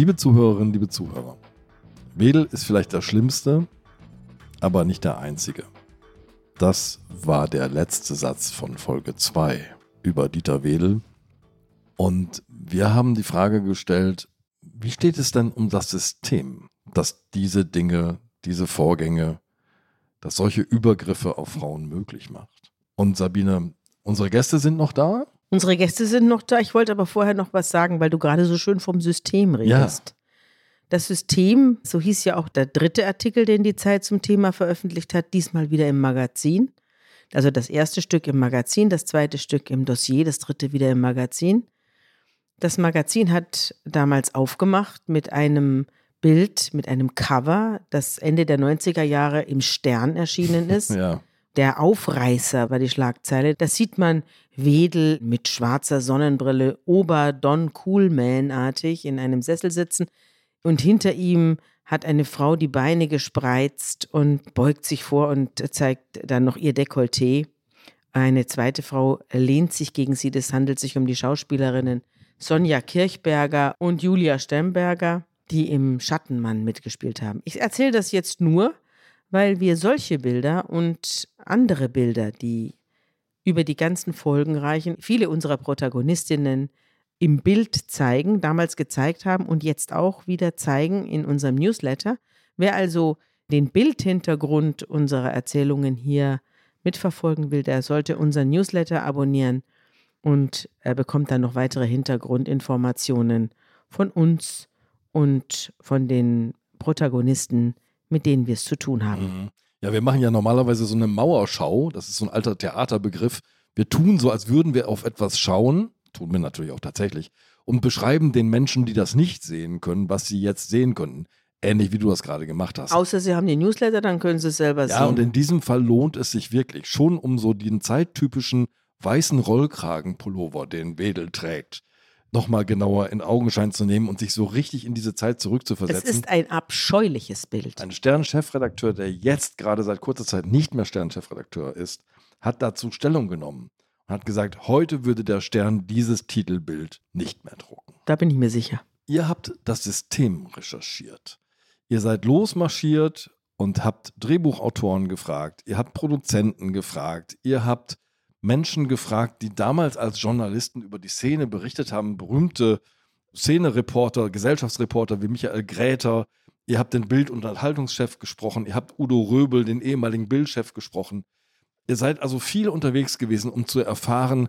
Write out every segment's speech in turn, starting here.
Liebe Zuhörerinnen, liebe Zuhörer, Wedel ist vielleicht der Schlimmste, aber nicht der Einzige. Das war der letzte Satz von Folge 2 über Dieter Wedel. Und wir haben die Frage gestellt, wie steht es denn um das System, das diese Dinge, diese Vorgänge, das solche Übergriffe auf Frauen möglich macht? Und Sabine, unsere Gäste sind noch da? Unsere Gäste sind noch da. Ich wollte aber vorher noch was sagen, weil du gerade so schön vom System redest. Ja. Das System, so hieß ja auch der dritte Artikel, den die Zeit zum Thema veröffentlicht hat, diesmal wieder im Magazin. Also das erste Stück im Magazin, das zweite Stück im Dossier, das dritte wieder im Magazin. Das Magazin hat damals aufgemacht mit einem Bild, mit einem Cover, das Ende der 90er Jahre im Stern erschienen ist. Ja. Der Aufreißer war die Schlagzeile. Da sieht man Wedel mit schwarzer Sonnenbrille, Ober-Don Coolman-artig in einem Sessel sitzen. Und hinter ihm hat eine Frau die Beine gespreizt und beugt sich vor und zeigt dann noch ihr Dekolleté. Eine zweite Frau lehnt sich gegen sie. Es handelt sich um die Schauspielerinnen Sonja Kirchberger und Julia Stemberger, die im Schattenmann mitgespielt haben. Ich erzähle das jetzt nur, weil wir solche Bilder und andere Bilder, die über die ganzen Folgen reichen, viele unserer Protagonistinnen im Bild zeigen, damals gezeigt haben und jetzt auch wieder zeigen in unserem Newsletter. Wer also den Bildhintergrund unserer Erzählungen hier mitverfolgen will, der sollte unseren Newsletter abonnieren und er bekommt dann noch weitere Hintergrundinformationen von uns und von den Protagonisten mit denen wir es zu tun haben. Mhm. Ja, wir machen ja normalerweise so eine Mauerschau. Das ist so ein alter Theaterbegriff. Wir tun so, als würden wir auf etwas schauen. Tun wir natürlich auch tatsächlich. Und beschreiben den Menschen, die das nicht sehen können, was sie jetzt sehen könnten. Ähnlich wie du das gerade gemacht hast. Außer sie haben die Newsletter, dann können sie es selber ja, sehen. Ja, und in diesem Fall lohnt es sich wirklich schon um so den zeittypischen weißen Rollkragenpullover, den Wedel trägt nochmal genauer in Augenschein zu nehmen und sich so richtig in diese Zeit zurückzuversetzen. Es ist ein abscheuliches Bild. Ein Stern-Chefredakteur, der jetzt gerade seit kurzer Zeit nicht mehr Stern-Chefredakteur ist, hat dazu Stellung genommen und hat gesagt, heute würde der Stern dieses Titelbild nicht mehr drucken. Da bin ich mir sicher. Ihr habt das System recherchiert. Ihr seid losmarschiert und habt Drehbuchautoren gefragt, ihr habt Produzenten gefragt, ihr habt Menschen gefragt, die damals als Journalisten über die Szene berichtet haben, berühmte Szenereporter, Gesellschaftsreporter wie Michael Gräter. Ihr habt den Bild- und Unterhaltungschef gesprochen, ihr habt Udo Röbel, den ehemaligen Bildchef, gesprochen. Ihr seid also viel unterwegs gewesen, um zu erfahren,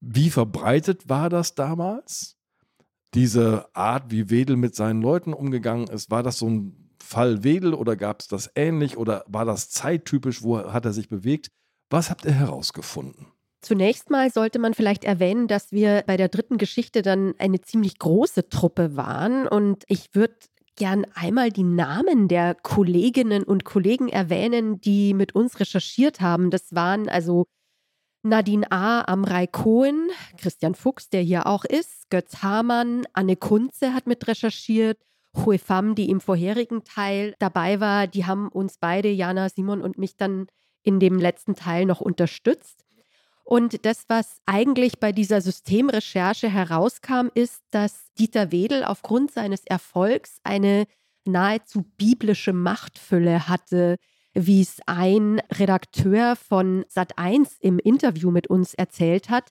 wie verbreitet war das damals? Diese Art, wie Wedel mit seinen Leuten umgegangen ist, war das so ein Fall Wedel oder gab es das ähnlich oder war das zeittypisch? Wo hat er sich bewegt? Was habt ihr herausgefunden? Zunächst mal sollte man vielleicht erwähnen, dass wir bei der dritten Geschichte dann eine ziemlich große Truppe waren. Und ich würde gern einmal die Namen der Kolleginnen und Kollegen erwähnen, die mit uns recherchiert haben. Das waren also Nadine A., Amrei Cohen, Christian Fuchs, der hier auch ist, Götz Hamann, Anne Kunze hat mit recherchiert, Hue Pham, die im vorherigen Teil dabei war. Die haben uns beide, Jana, Simon und mich dann in dem letzten Teil noch unterstützt. Und das, was eigentlich bei dieser Systemrecherche herauskam, ist, dass Dieter Wedel aufgrund seines Erfolgs eine nahezu biblische Machtfülle hatte, wie es ein Redakteur von Sat1 im Interview mit uns erzählt hat.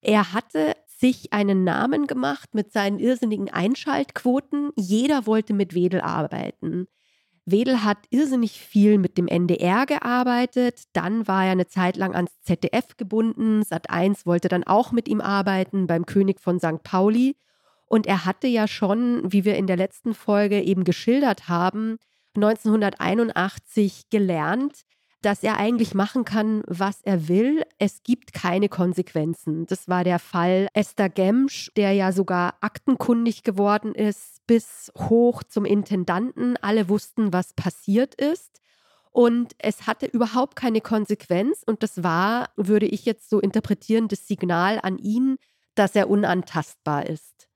Er hatte sich einen Namen gemacht mit seinen irrsinnigen Einschaltquoten. Jeder wollte mit Wedel arbeiten. Wedel hat irrsinnig viel mit dem NDR gearbeitet. Dann war er eine Zeit lang ans ZDF gebunden. Sat1 wollte dann auch mit ihm arbeiten beim König von St. Pauli. Und er hatte ja schon, wie wir in der letzten Folge eben geschildert haben, 1981 gelernt, dass er eigentlich machen kann, was er will. Es gibt keine Konsequenzen. Das war der Fall Esther Gemsch, der ja sogar aktenkundig geworden ist, bis hoch zum Intendanten. Alle wussten, was passiert ist. Und es hatte überhaupt keine Konsequenz. Und das war, würde ich jetzt so interpretieren, das Signal an ihn, dass er unantastbar ist.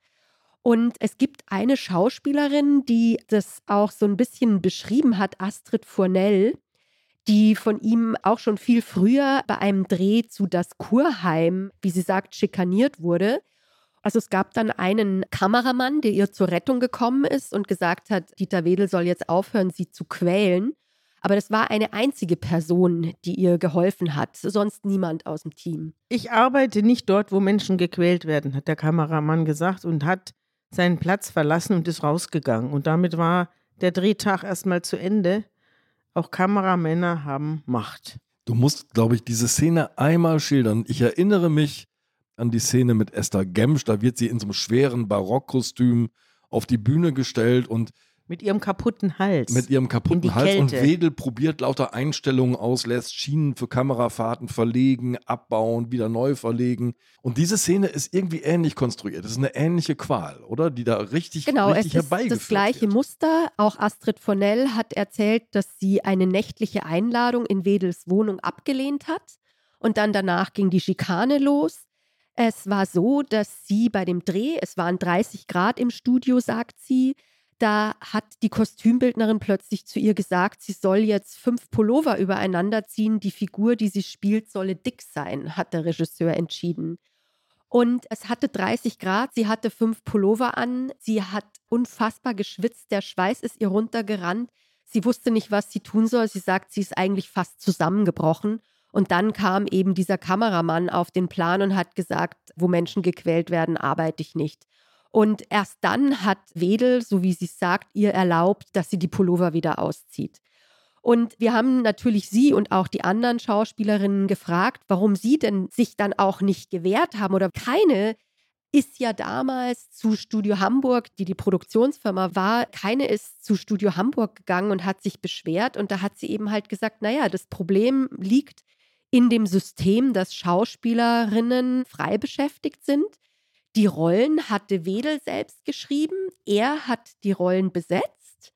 Und es gibt eine Schauspielerin, die das auch so ein bisschen beschrieben hat, Astrid Fournel die von ihm auch schon viel früher bei einem Dreh zu Das Kurheim, wie sie sagt, schikaniert wurde. Also es gab dann einen Kameramann, der ihr zur Rettung gekommen ist und gesagt hat, Dieter Wedel soll jetzt aufhören, sie zu quälen. Aber das war eine einzige Person, die ihr geholfen hat, sonst niemand aus dem Team. Ich arbeite nicht dort, wo Menschen gequält werden, hat der Kameramann gesagt und hat seinen Platz verlassen und ist rausgegangen. Und damit war der Drehtag erstmal zu Ende. Auch Kameramänner haben Macht. Du musst, glaube ich, diese Szene einmal schildern. Ich erinnere mich an die Szene mit Esther Gemsch. Da wird sie in so einem schweren Barockkostüm auf die Bühne gestellt und mit ihrem kaputten Hals. Mit ihrem kaputten Hals. Kälte. Und Wedel probiert lauter Einstellungen aus, lässt Schienen für Kamerafahrten verlegen, abbauen, wieder neu verlegen. Und diese Szene ist irgendwie ähnlich konstruiert. Das ist eine ähnliche Qual, oder? Die da richtig, genau, richtig es ist das gleiche wird. Muster. Auch Astrid Vonell hat erzählt, dass sie eine nächtliche Einladung in Wedels Wohnung abgelehnt hat. Und dann danach ging die Schikane los. Es war so, dass sie bei dem Dreh, es waren 30 Grad im Studio, sagt sie, da hat die Kostümbildnerin plötzlich zu ihr gesagt, sie soll jetzt fünf Pullover übereinander ziehen. Die Figur, die sie spielt, solle dick sein, hat der Regisseur entschieden. Und es hatte 30 Grad, sie hatte fünf Pullover an, sie hat unfassbar geschwitzt, der Schweiß ist ihr runtergerannt. Sie wusste nicht, was sie tun soll. Sie sagt, sie ist eigentlich fast zusammengebrochen. Und dann kam eben dieser Kameramann auf den Plan und hat gesagt, wo Menschen gequält werden, arbeite ich nicht. Und erst dann hat Wedel, so wie sie sagt, ihr erlaubt, dass sie die Pullover wieder auszieht. Und wir haben natürlich sie und auch die anderen Schauspielerinnen gefragt, warum sie denn sich dann auch nicht gewehrt haben oder keine ist ja damals zu Studio Hamburg, die die Produktionsfirma war, keine ist zu Studio Hamburg gegangen und hat sich beschwert und da hat sie eben halt gesagt, naja, das Problem liegt in dem System, dass Schauspielerinnen frei beschäftigt sind die Rollen hatte Wedel selbst geschrieben. Er hat die Rollen besetzt.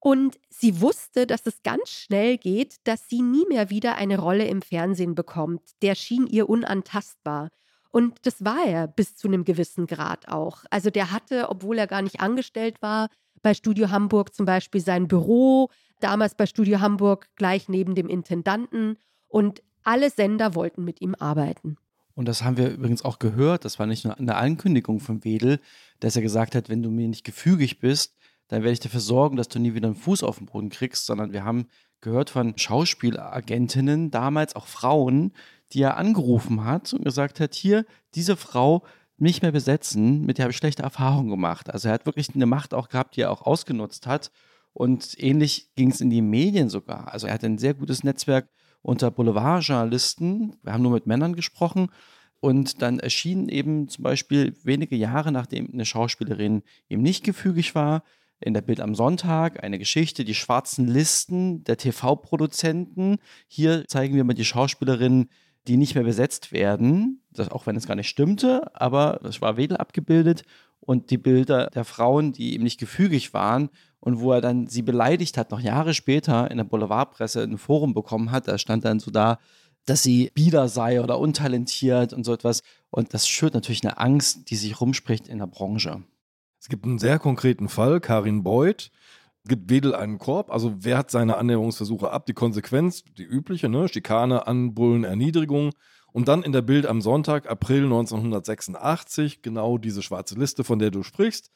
Und sie wusste, dass es ganz schnell geht, dass sie nie mehr wieder eine Rolle im Fernsehen bekommt. Der schien ihr unantastbar. Und das war er bis zu einem gewissen Grad auch. Also der hatte, obwohl er gar nicht angestellt war, bei Studio Hamburg zum Beispiel sein Büro, damals bei Studio Hamburg gleich neben dem Intendanten. Und alle Sender wollten mit ihm arbeiten. Und das haben wir übrigens auch gehört, das war nicht nur eine Ankündigung von Wedel, dass er gesagt hat, wenn du mir nicht gefügig bist, dann werde ich dafür sorgen, dass du nie wieder einen Fuß auf den Boden kriegst, sondern wir haben gehört von Schauspielagentinnen, damals auch Frauen, die er angerufen hat und gesagt hat, hier, diese Frau nicht mehr besetzen, mit der habe ich schlechte Erfahrungen gemacht. Also er hat wirklich eine Macht auch gehabt, die er auch ausgenutzt hat. Und ähnlich ging es in die Medien sogar. Also er hat ein sehr gutes Netzwerk unter Boulevardjournalisten. Wir haben nur mit Männern gesprochen. Und dann erschien eben zum Beispiel wenige Jahre nachdem eine Schauspielerin eben nicht gefügig war, in der Bild am Sonntag eine Geschichte, die schwarzen Listen der TV-Produzenten. Hier zeigen wir mal die Schauspielerinnen, die nicht mehr besetzt werden, das, auch wenn es gar nicht stimmte, aber das war Wedel abgebildet und die Bilder der Frauen, die eben nicht gefügig waren und wo er dann sie beleidigt hat, noch Jahre später in der Boulevardpresse ein Forum bekommen hat, da stand dann so da, dass sie bieder sei oder untalentiert und so etwas. Und das schürt natürlich eine Angst, die sich rumspricht in der Branche. Es gibt einen sehr konkreten Fall, Karin Beuth gibt Wedel einen Korb, also wehrt seine Annäherungsversuche ab. Die Konsequenz, die übliche, ne? Schikane, Anbrüllen, Erniedrigung. Und dann in der Bild am Sonntag, April 1986, genau diese schwarze Liste, von der du sprichst.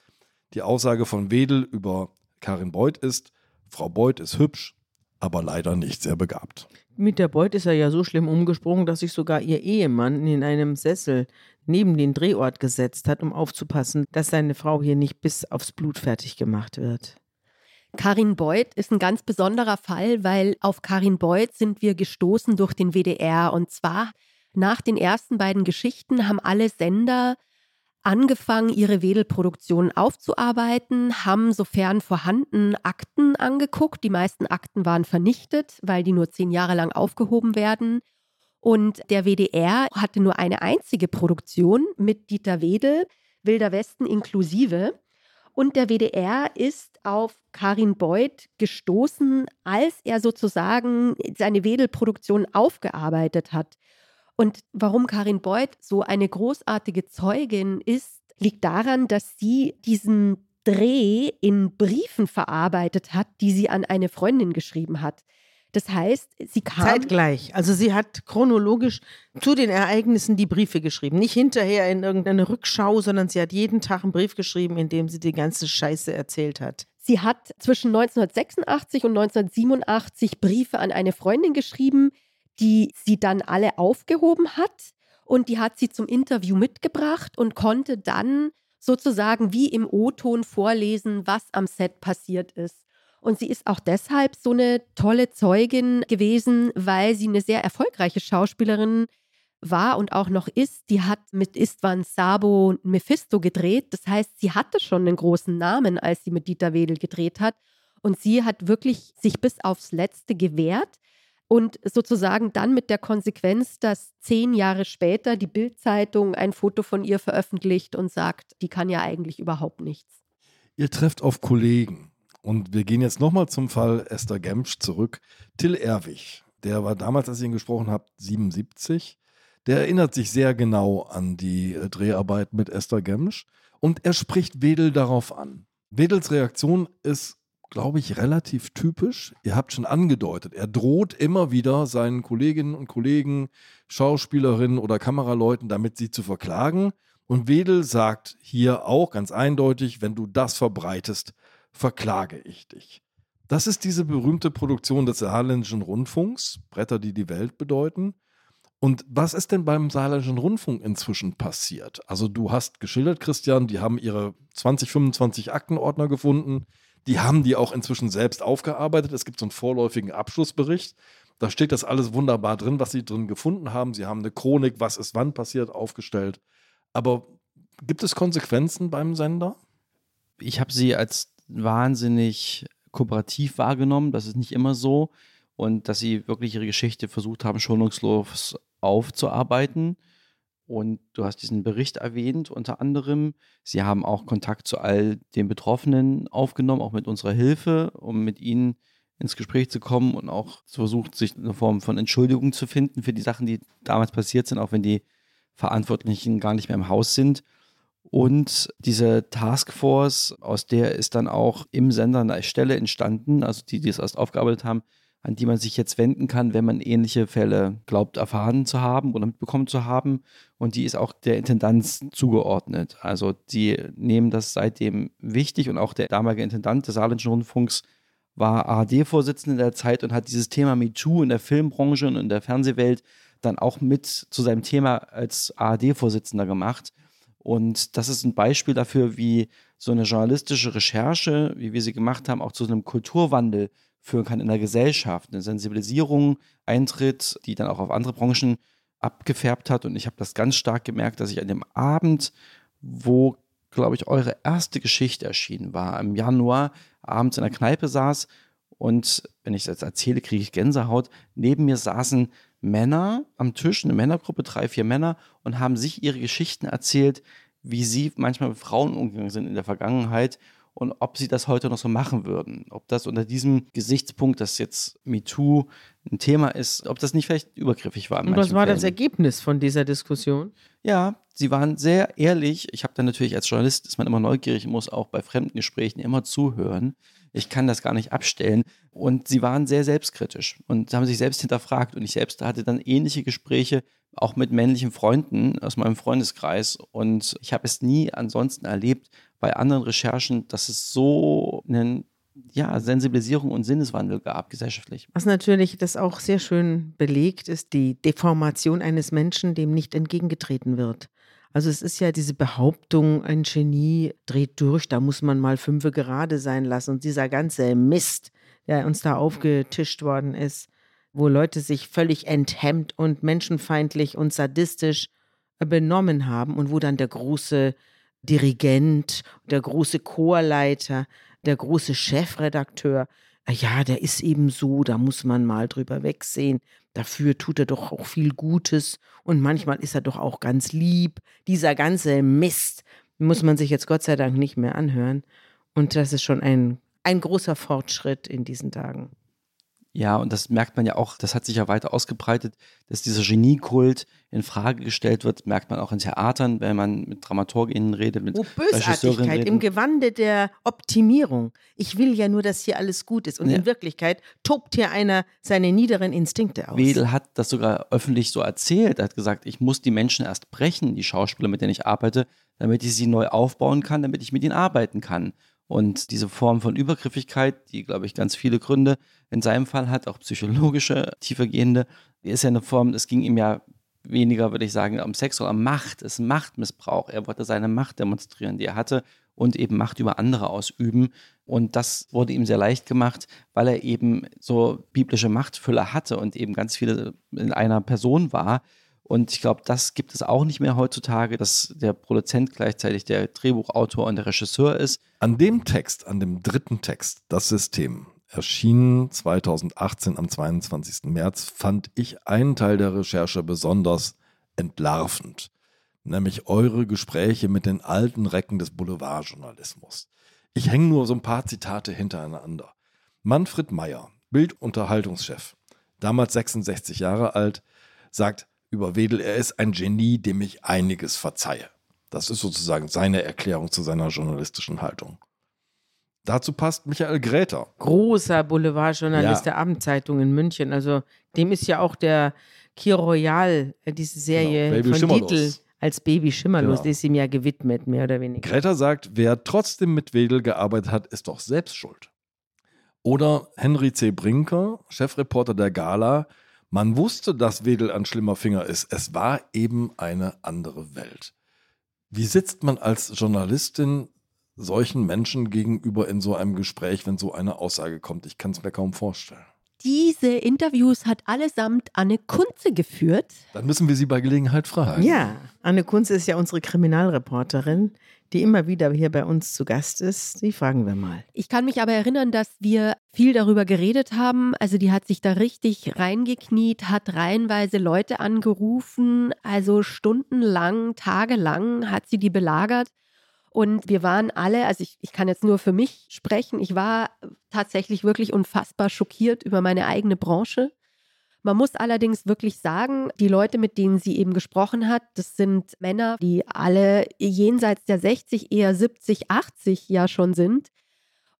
Die Aussage von Wedel über Karin Beuth ist, Frau Beuth ist hübsch, aber leider nicht sehr begabt. Mit der Beuth ist er ja so schlimm umgesprungen, dass sich sogar ihr Ehemann in einem Sessel neben den Drehort gesetzt hat, um aufzupassen, dass seine Frau hier nicht bis aufs Blut fertig gemacht wird. Karin Beuth ist ein ganz besonderer Fall, weil auf Karin Beuth sind wir gestoßen durch den WDR. Und zwar nach den ersten beiden Geschichten haben alle Sender angefangen, ihre Wedelproduktion aufzuarbeiten, haben sofern vorhanden Akten angeguckt. Die meisten Akten waren vernichtet, weil die nur zehn Jahre lang aufgehoben werden. Und der WDR hatte nur eine einzige Produktion mit Dieter Wedel, Wilder Westen inklusive. Und der WDR ist auf Karin Beuth gestoßen, als er sozusagen seine Wedelproduktion aufgearbeitet hat. Und warum Karin Beuth so eine großartige Zeugin ist, liegt daran, dass sie diesen Dreh in Briefen verarbeitet hat, die sie an eine Freundin geschrieben hat. Das heißt, sie kam. Zeitgleich. Also sie hat chronologisch zu den Ereignissen die Briefe geschrieben. Nicht hinterher in irgendeine Rückschau, sondern sie hat jeden Tag einen Brief geschrieben, in dem sie die ganze Scheiße erzählt hat. Sie hat zwischen 1986 und 1987 Briefe an eine Freundin geschrieben, die sie dann alle aufgehoben hat. Und die hat sie zum Interview mitgebracht und konnte dann sozusagen wie im O-Ton vorlesen, was am Set passiert ist. Und sie ist auch deshalb so eine tolle Zeugin gewesen, weil sie eine sehr erfolgreiche Schauspielerin war und auch noch ist. Die hat mit Istvan Sabo Mephisto gedreht. Das heißt, sie hatte schon einen großen Namen, als sie mit Dieter Wedel gedreht hat. Und sie hat wirklich sich bis aufs Letzte gewehrt und sozusagen dann mit der Konsequenz, dass zehn Jahre später die Bildzeitung ein Foto von ihr veröffentlicht und sagt, die kann ja eigentlich überhaupt nichts. Ihr trefft auf Kollegen. Und wir gehen jetzt nochmal zum Fall Esther Gemsch zurück. Till Erwig, der war damals, als ich ihn gesprochen habe, 77. Der erinnert sich sehr genau an die äh, Dreharbeit mit Esther Gemsch und er spricht Wedel darauf an. Wedels Reaktion ist, glaube ich, relativ typisch. Ihr habt schon angedeutet, er droht immer wieder seinen Kolleginnen und Kollegen, Schauspielerinnen oder Kameraleuten damit, sie zu verklagen. Und Wedel sagt hier auch ganz eindeutig, wenn du das verbreitest, verklage ich dich. Das ist diese berühmte Produktion des Saarländischen Rundfunks, Bretter, die die Welt bedeuten. Und was ist denn beim Saarländischen Rundfunk inzwischen passiert? Also du hast geschildert, Christian, die haben ihre 20, 25 Aktenordner gefunden. Die haben die auch inzwischen selbst aufgearbeitet. Es gibt so einen vorläufigen Abschlussbericht. Da steht das alles wunderbar drin, was sie drin gefunden haben. Sie haben eine Chronik, was ist wann passiert, aufgestellt. Aber gibt es Konsequenzen beim Sender? Ich habe sie als wahnsinnig kooperativ wahrgenommen. Das ist nicht immer so. Und dass sie wirklich ihre Geschichte versucht haben, schonungslos aufzuarbeiten. Und du hast diesen Bericht erwähnt, unter anderem. Sie haben auch Kontakt zu all den Betroffenen aufgenommen, auch mit unserer Hilfe, um mit ihnen ins Gespräch zu kommen und auch versucht, sich eine Form von Entschuldigung zu finden für die Sachen, die damals passiert sind, auch wenn die Verantwortlichen gar nicht mehr im Haus sind. Und diese Taskforce, aus der ist dann auch im Sender eine Stelle entstanden, also die, die es erst aufgearbeitet haben, an die man sich jetzt wenden kann, wenn man ähnliche Fälle glaubt erfahren zu haben oder mitbekommen zu haben. Und die ist auch der Intendanz zugeordnet. Also die nehmen das seitdem wichtig und auch der damalige Intendant des Saarländischen Rundfunks war ARD-Vorsitzender der Zeit und hat dieses Thema MeToo in der Filmbranche und in der Fernsehwelt dann auch mit zu seinem Thema als ARD-Vorsitzender gemacht. Und das ist ein Beispiel dafür, wie so eine journalistische Recherche, wie wir sie gemacht haben, auch zu einem Kulturwandel führen kann in der Gesellschaft. Eine Sensibilisierung eintritt, die dann auch auf andere Branchen abgefärbt hat. Und ich habe das ganz stark gemerkt, dass ich an dem Abend, wo, glaube ich, eure erste Geschichte erschienen war, im Januar abends in der Kneipe saß und wenn ich es jetzt erzähle, kriege ich Gänsehaut. Neben mir saßen Männer am Tisch, eine Männergruppe, drei, vier Männer, und haben sich ihre Geschichten erzählt, wie sie manchmal mit Frauen umgegangen sind in der Vergangenheit und ob sie das heute noch so machen würden. Ob das unter diesem Gesichtspunkt, dass jetzt MeToo ein Thema ist, ob das nicht vielleicht übergriffig war. Und was war Fällen. das Ergebnis von dieser Diskussion? Ja, sie waren sehr ehrlich. Ich habe dann natürlich als Journalist, ist man immer neugierig, muss auch bei fremden Gesprächen immer zuhören. Ich kann das gar nicht abstellen. Und sie waren sehr selbstkritisch und haben sich selbst hinterfragt. Und ich selbst hatte dann ähnliche Gespräche auch mit männlichen Freunden aus meinem Freundeskreis. Und ich habe es nie ansonsten erlebt bei anderen Recherchen, dass es so einen ja, Sensibilisierung und Sinneswandel gab gesellschaftlich. Was natürlich das auch sehr schön belegt, ist die Deformation eines Menschen, dem nicht entgegengetreten wird. Also es ist ja diese Behauptung, ein Genie dreht durch, da muss man mal fünfe gerade sein lassen. Und dieser ganze Mist, der uns da aufgetischt worden ist, wo Leute sich völlig enthemmt und menschenfeindlich und sadistisch benommen haben und wo dann der große Dirigent, der große Chorleiter, der große Chefredakteur, ja, der ist eben so, da muss man mal drüber wegsehen. Dafür tut er doch auch viel Gutes und manchmal ist er doch auch ganz lieb. Dieser ganze Mist muss man sich jetzt Gott sei Dank nicht mehr anhören. Und das ist schon ein, ein großer Fortschritt in diesen Tagen. Ja, und das merkt man ja auch, das hat sich ja weiter ausgebreitet, dass dieser Geniekult in Frage gestellt wird, merkt man auch in Theatern, wenn man mit DramaturgInnen redet, mit Oh, Bösartigkeit im redet. Gewande der Optimierung. Ich will ja nur, dass hier alles gut ist. Und Ja. in Wirklichkeit tobt hier einer seine niederen Instinkte aus. Wedel hat das sogar öffentlich so erzählt. Er hat gesagt, ich muss die Menschen erst brechen, die Schauspieler, mit denen ich arbeite, damit ich sie neu aufbauen kann, damit ich mit ihnen arbeiten kann. Und diese Form von Übergriffigkeit, die, glaube ich, ganz viele Gründe in seinem Fall hat, auch psychologische, tiefergehende, ist ja eine Form, es ging ihm ja weniger, würde ich sagen, um Sex, um Macht. Es ist Machtmissbrauch. Er wollte seine Macht demonstrieren, die er hatte und eben Macht über andere ausüben. Und das wurde ihm sehr leicht gemacht, weil er eben so biblische Machtfülle hatte und eben ganz viele in einer Person war. Und ich glaube, das gibt es auch nicht mehr heutzutage, dass der Produzent gleichzeitig der Drehbuchautor und der Regisseur ist. An dem Text, an dem dritten Text, das System, erschienen 2018 am 22. März, fand ich einen Teil der Recherche besonders entlarvend, nämlich eure Gespräche mit den alten Recken des Boulevardjournalismus. Ich hänge nur so ein paar Zitate hintereinander. Manfred Meyer, Bildunterhaltungschef, damals 66 Jahre alt, sagt über Wedel, er ist ein Genie, dem ich einiges verzeihe. Das ist sozusagen seine Erklärung zu seiner journalistischen Haltung. Dazu passt Michael Gräter. Großer Boulevardjournalist Ja. der Abendzeitung in München. Also dem ist ja auch der Kir Royal, äh, diese Serie Genau, von. Dietl als Baby Schimmerlos, Genau. ist ihm ja gewidmet, mehr oder weniger. Gräter sagt, wer trotzdem mit Wedel gearbeitet hat, ist doch selbst schuld. Oder Henry C. Brinker, Chefreporter der Gala, man wusste, dass Wedel ein schlimmer Finger ist. Es war eben eine andere Welt. Wie sitzt man als Journalistin solchen Menschen gegenüber in so einem Gespräch, wenn so eine Aussage kommt? Ich kann es mir kaum vorstellen. Diese Interviews hat allesamt Anne Kunze geführt. Dann müssen wir sie bei Gelegenheit fragen. Ja, Anne Kunze ist ja unsere Kriminalreporterin, die immer wieder hier bei uns zu Gast ist. Die fragen wir mal. Ich kann mich aber erinnern, dass wir viel darüber geredet haben. Also die hat sich da richtig reingekniet, hat reihenweise Leute angerufen, also stundenlang, tagelang hat sie die belagert. Und wir waren alle, also ich, ich kann jetzt nur für mich sprechen, ich war tatsächlich wirklich unfassbar schockiert über meine eigene Branche. Man muss allerdings wirklich sagen, die Leute, mit denen sie eben gesprochen hat, das sind Männer, die alle jenseits der 60, eher 70, 80 ja schon sind.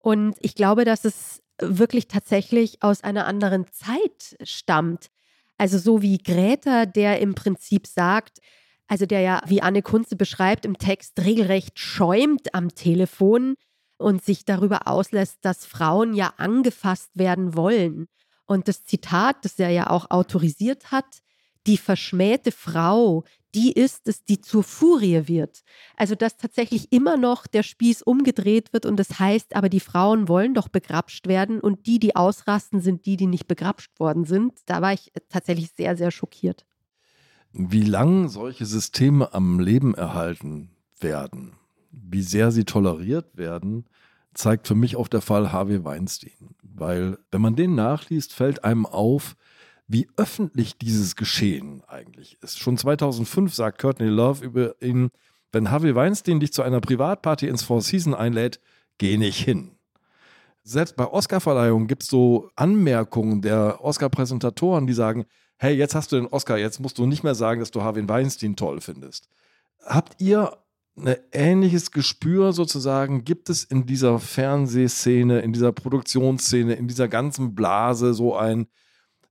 Und ich glaube, dass es wirklich tatsächlich aus einer anderen Zeit stammt. Also so wie Gräter, der im Prinzip sagt, also der ja, wie Anne Kunze beschreibt, im Text regelrecht schäumt am Telefon und sich darüber auslässt, dass Frauen ja angefasst werden wollen. Und das Zitat, das er ja auch autorisiert hat, die verschmähte Frau, die ist es, die zur Furie wird. Also dass tatsächlich immer noch der Spieß umgedreht wird und das heißt, aber die Frauen wollen doch begrapscht werden und die, die ausrasten, sind die, die nicht begrapscht worden sind. Da war ich tatsächlich sehr, sehr schockiert. Wie lang solche Systeme am Leben erhalten werden, wie sehr sie toleriert werden, zeigt für mich auch der Fall Harvey Weinstein. Weil, wenn man den nachliest, fällt einem auf, wie öffentlich dieses Geschehen eigentlich ist. Schon 2005 sagt Courtney Love über ihn, wenn Harvey Weinstein dich zu einer Privatparty ins Four Seasons einlädt, geh nicht hin. Selbst bei Oscarverleihungen gibt es so Anmerkungen der Oscar-Präsentatoren, die sagen, hey, jetzt hast du den Oscar, jetzt musst du nicht mehr sagen, dass du Harvey Weinstein toll findest. Habt ihr ein ähnliches Gespür sozusagen? Gibt es in dieser Fernsehszene, in dieser Produktionsszene, in dieser ganzen Blase so ein,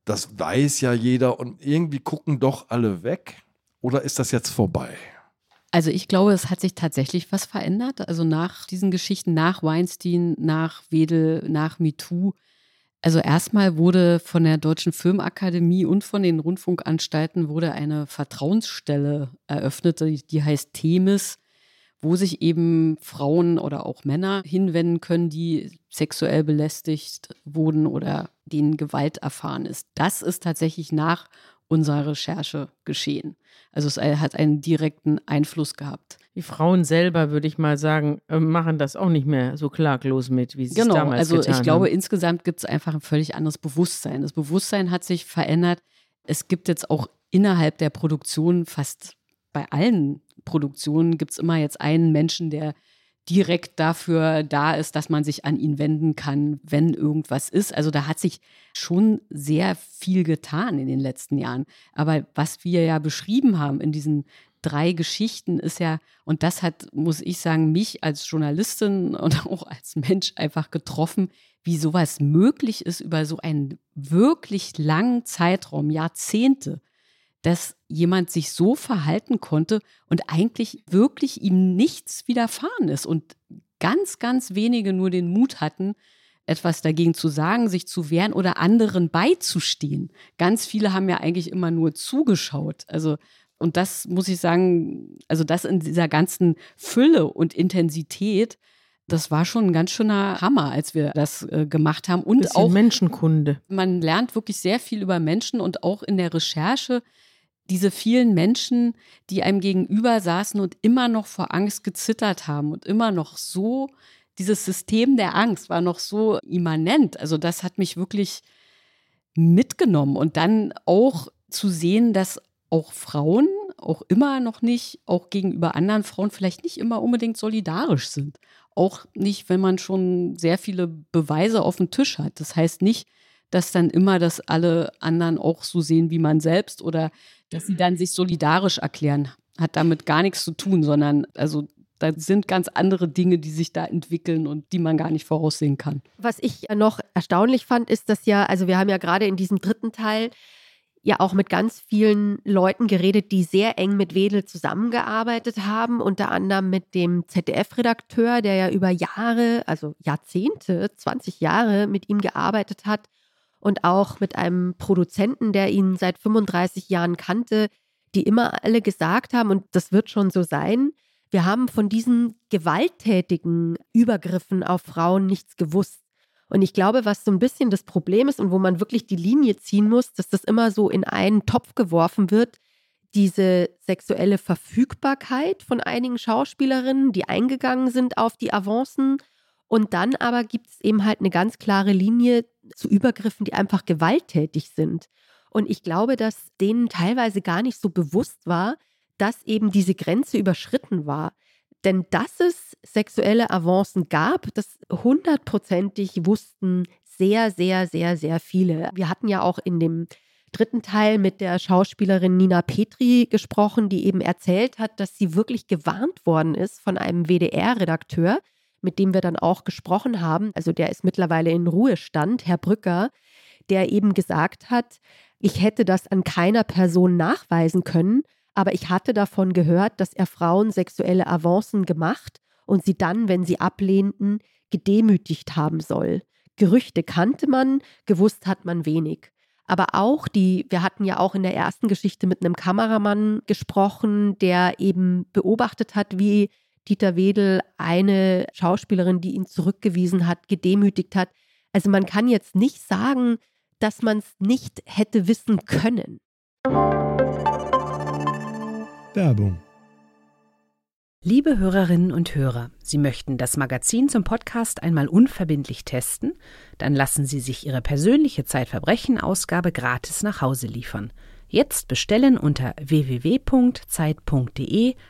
das weiß ja jeder und irgendwie gucken doch alle weg? Oder ist das jetzt vorbei? Also ich glaube, es hat sich tatsächlich was verändert. Also nach diesen Geschichten, nach Weinstein, nach Wedel, nach MeToo. Also erstmal wurde von der Deutschen Filmakademie und von den Rundfunkanstalten wurde eine Vertrauensstelle eröffnet, die, heißt Themis, wo sich eben Frauen oder auch Männer hinwenden können, die sexuell belästigt wurden oder denen Gewalt erfahren ist. Das ist tatsächlich nach unserer Recherche geschehen. Also es hat einen direkten Einfluss gehabt. Die Frauen selber, würde ich mal sagen, äh, machen das auch nicht mehr so klaglos mit, wie sie Genau, es damals also getan ich glaube, haben. insgesamt gibt es einfach ein völlig anderes Bewusstsein. Das Bewusstsein hat sich verändert. Es gibt jetzt auch innerhalb der Produktion, fast bei allen Produktionen, gibt es immer jetzt einen Menschen, der direkt dafür da ist, dass man sich an ihn wenden kann, wenn irgendwas ist. Also da hat sich schon sehr viel getan in den letzten Jahren. Aber was wir ja beschrieben haben in diesen drei Geschichten ist ja, und das hat, muss ich sagen, mich als Journalistin und auch als Mensch einfach getroffen, wie sowas möglich ist über so einen wirklich langen Zeitraum, Jahrzehnte, dass jemand sich so verhalten konnte und eigentlich wirklich ihm nichts widerfahren ist und ganz, ganz wenige nur den Mut hatten, etwas dagegen zu sagen, sich zu wehren oder anderen beizustehen. Ganz viele haben ja eigentlich immer nur zugeschaut. Also und das muss ich sagen, also das in dieser ganzen Fülle und Intensität, das war schon ein ganz schöner Hammer, als wir das äh, gemacht haben. Und Bisschen auch Menschenkunde. Man lernt wirklich sehr viel über Menschen und auch in der Recherche diese vielen Menschen, die einem gegenüber saßen und immer noch vor Angst gezittert haben und immer noch so, dieses System der Angst war noch so immanent. Also das hat mich wirklich mitgenommen und dann auch zu sehen, dass auch Frauen auch immer noch nicht, auch gegenüber anderen Frauen vielleicht nicht immer unbedingt solidarisch sind. Auch nicht, wenn man schon sehr viele Beweise auf dem Tisch hat. Das heißt nicht, dass dann immer das alle anderen auch so sehen wie man selbst oder dass sie dann sich solidarisch erklären. Hat damit gar nichts zu tun, sondern also da sind ganz andere Dinge, die sich da entwickeln und die man gar nicht voraussehen kann. Was ich noch erstaunlich fand, ist, dass ja, also wir haben ja gerade in diesem dritten Teil ja auch mit ganz vielen Leuten geredet, die sehr eng mit Wedel zusammengearbeitet haben, unter anderem mit dem ZDF-Redakteur, der ja über Jahre, also Jahrzehnte, 20 Jahre mit ihm gearbeitet hat und auch mit einem Produzenten, der ihn seit 35 Jahren kannte, die immer alle gesagt haben, und das wird schon so sein, wir haben von diesen gewalttätigen Übergriffen auf Frauen nichts gewusst. Und ich glaube, was so ein bisschen das Problem ist und wo man wirklich die Linie ziehen muss, dass das immer so in einen Topf geworfen wird, diese sexuelle Verfügbarkeit von einigen Schauspielerinnen, die eingegangen sind auf die Avancen. Und dann aber gibt es eben halt eine ganz klare Linie zu Übergriffen, die einfach gewalttätig sind. Und ich glaube, dass denen teilweise gar nicht so bewusst war, dass eben diese Grenze überschritten war. Denn dass es sexuelle Avancen gab, das hundertprozentig wussten sehr, sehr, sehr, sehr viele. Wir hatten ja auch in dem dritten Teil mit der Schauspielerin Nina Petri gesprochen, die eben erzählt hat, dass sie wirklich gewarnt worden ist von einem WDR-Redakteur, mit dem wir dann auch gesprochen haben. Also der ist mittlerweile in Ruhestand, Herr Brücker, der eben gesagt hat, ich hätte das an keiner Person nachweisen können, aber ich hatte davon gehört, dass er Frauen sexuelle Avancen gemacht und sie dann, wenn sie ablehnten, gedemütigt haben soll. Gerüchte kannte man, gewusst hat man wenig. Aber auch die, wir hatten ja auch in der ersten Geschichte mit einem Kameramann gesprochen, der eben beobachtet hat, wie Dieter Wedel eine Schauspielerin, die ihn zurückgewiesen hat, gedemütigt hat. Also man kann jetzt nicht sagen, dass man es nicht hätte wissen können. Werbung. Liebe Hörerinnen und Hörer, Sie möchten das Magazin zum Podcast einmal unverbindlich testen? Dann lassen Sie sich Ihre persönliche Zeitverbrechen-Ausgabe gratis nach Hause liefern. Jetzt bestellen unter www.zeit.de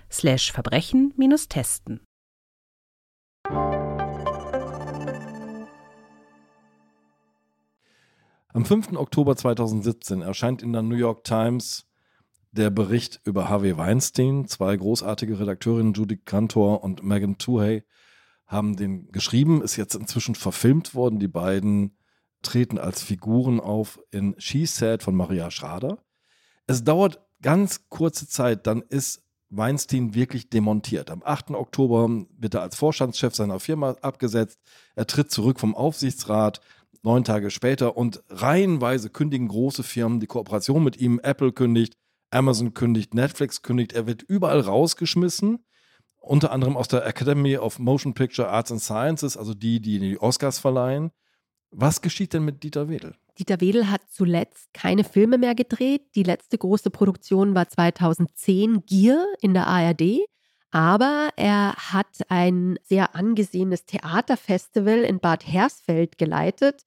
slash Verbrechen-testen. Am 5. Oktober 2017 erscheint in der New York Times der Bericht über Harvey Weinstein. Zwei großartige Redakteurinnen, Judy Cantor und Megan Tuhey, haben den geschrieben, ist jetzt inzwischen verfilmt worden. Die beiden treten als Figuren auf in She Said von Maria Schrader. Es dauert ganz kurze Zeit, dann ist Weinstein wirklich demontiert. Am 8. Oktober wird er als Vorstandschef seiner Firma abgesetzt. Er tritt zurück vom Aufsichtsrat neun Tage später und reihenweise kündigen große Firmen die Kooperation mit ihm. Apple kündigt, Amazon kündigt, Netflix kündigt, er wird überall rausgeschmissen. Unter anderem aus der Academy of Motion Picture Arts and Sciences, also die, die die Oscars verleihen. Was geschieht denn mit Dieter Wedel? Dieter Wedel hat zuletzt keine Filme mehr gedreht. Die letzte große Produktion war 2010 Gier in der ARD. Aber er hat ein sehr angesehenes Theaterfestival in Bad Hersfeld geleitet.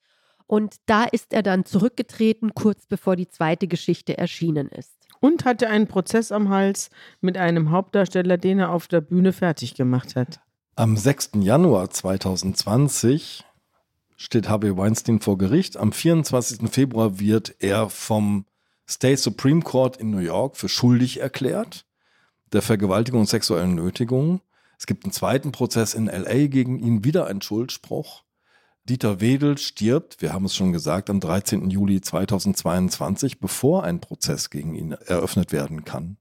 Und da ist er dann zurückgetreten, kurz bevor die zweite Geschichte erschienen ist und hatte einen Prozess am Hals mit einem Hauptdarsteller, den er auf der Bühne fertig gemacht hat. Am 6. Januar 2020 steht Harvey Weinstein vor Gericht. Am 24. Februar wird er vom State Supreme Court in New York für schuldig erklärt der Vergewaltigung und sexuellen Nötigung. Es gibt einen zweiten Prozess in LA gegen ihn, wieder ein Schuldspruch. Dieter Wedel stirbt, wir haben es schon gesagt, am 13. Juli 2022, bevor ein Prozess gegen ihn eröffnet werden kann.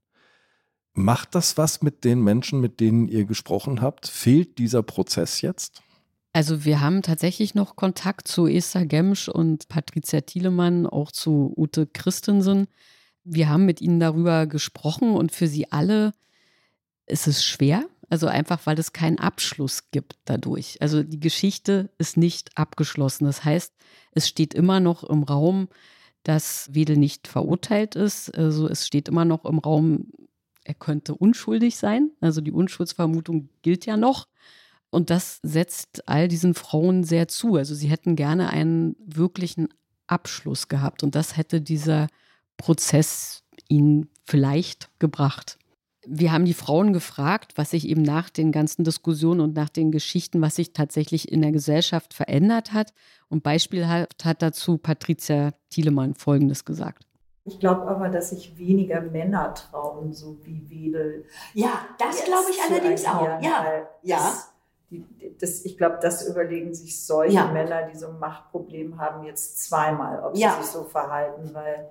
Macht das was mit den Menschen, mit denen ihr gesprochen habt? Fehlt dieser Prozess jetzt? Also wir haben tatsächlich noch Kontakt zu Esther Gemsch und Patricia Thielemann, auch zu Ute Christensen. Wir haben mit ihnen darüber gesprochen und für sie alle ist es schwer. Also einfach, weil es keinen Abschluss gibt dadurch. Also die Geschichte ist nicht abgeschlossen. Das heißt, es steht immer noch im Raum, dass Wedel nicht verurteilt ist. Also es steht immer noch im Raum, er könnte unschuldig sein. Also die Unschuldsvermutung gilt ja noch. Und das setzt all diesen Frauen sehr zu. Also sie hätten gerne einen wirklichen Abschluss gehabt. Und das hätte dieser Prozess ihnen vielleicht gebracht. Wir haben die Frauen gefragt, was sich eben nach den ganzen Diskussionen und nach den Geschichten, was sich tatsächlich in der Gesellschaft verändert hat. Und beispielhaft hat dazu Patricia Thielemann Folgendes gesagt. Ich glaube aber, dass sich weniger Männer trauen, so wie Wedel. Ja, das glaube ich allerdings auch. Ja, ja. Das, die, das, ich glaube, das überlegen sich solche ja. Männer, die so ein Machtproblem haben, jetzt zweimal, ob ja. sie sich so verhalten, weil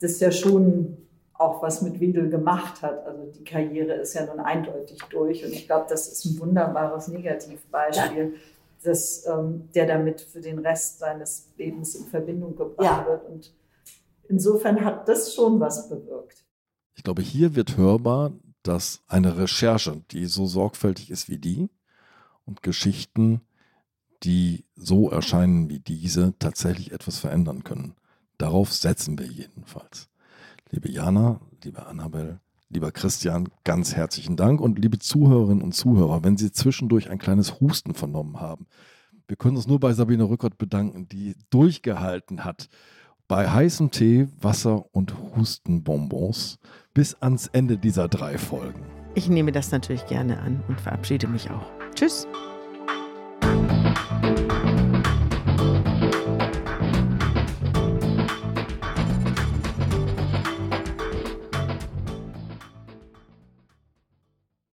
das ja schon auch was mit Wedel gemacht hat. Also die Karriere ist ja nun eindeutig durch und ich glaube, das ist ein wunderbares Negativbeispiel, ja. dass ähm, der damit für den Rest seines Lebens in Verbindung gebracht ja. wird und insofern hat das schon was bewirkt. Ich glaube, hier wird hörbar, dass eine Recherche, die so sorgfältig ist wie die und Geschichten, die so erscheinen wie diese, tatsächlich etwas verändern können. Darauf setzen wir jedenfalls. Liebe Jana, liebe Annabel, lieber Christian, ganz herzlichen Dank und liebe Zuhörerinnen und Zuhörer, wenn Sie zwischendurch ein kleines Husten vernommen haben, wir können uns nur bei Sabine Rückert bedanken, die durchgehalten hat bei heißem Tee, Wasser und Hustenbonbons bis ans Ende dieser drei Folgen. Ich nehme das natürlich gerne an und verabschiede mich auch. Tschüss.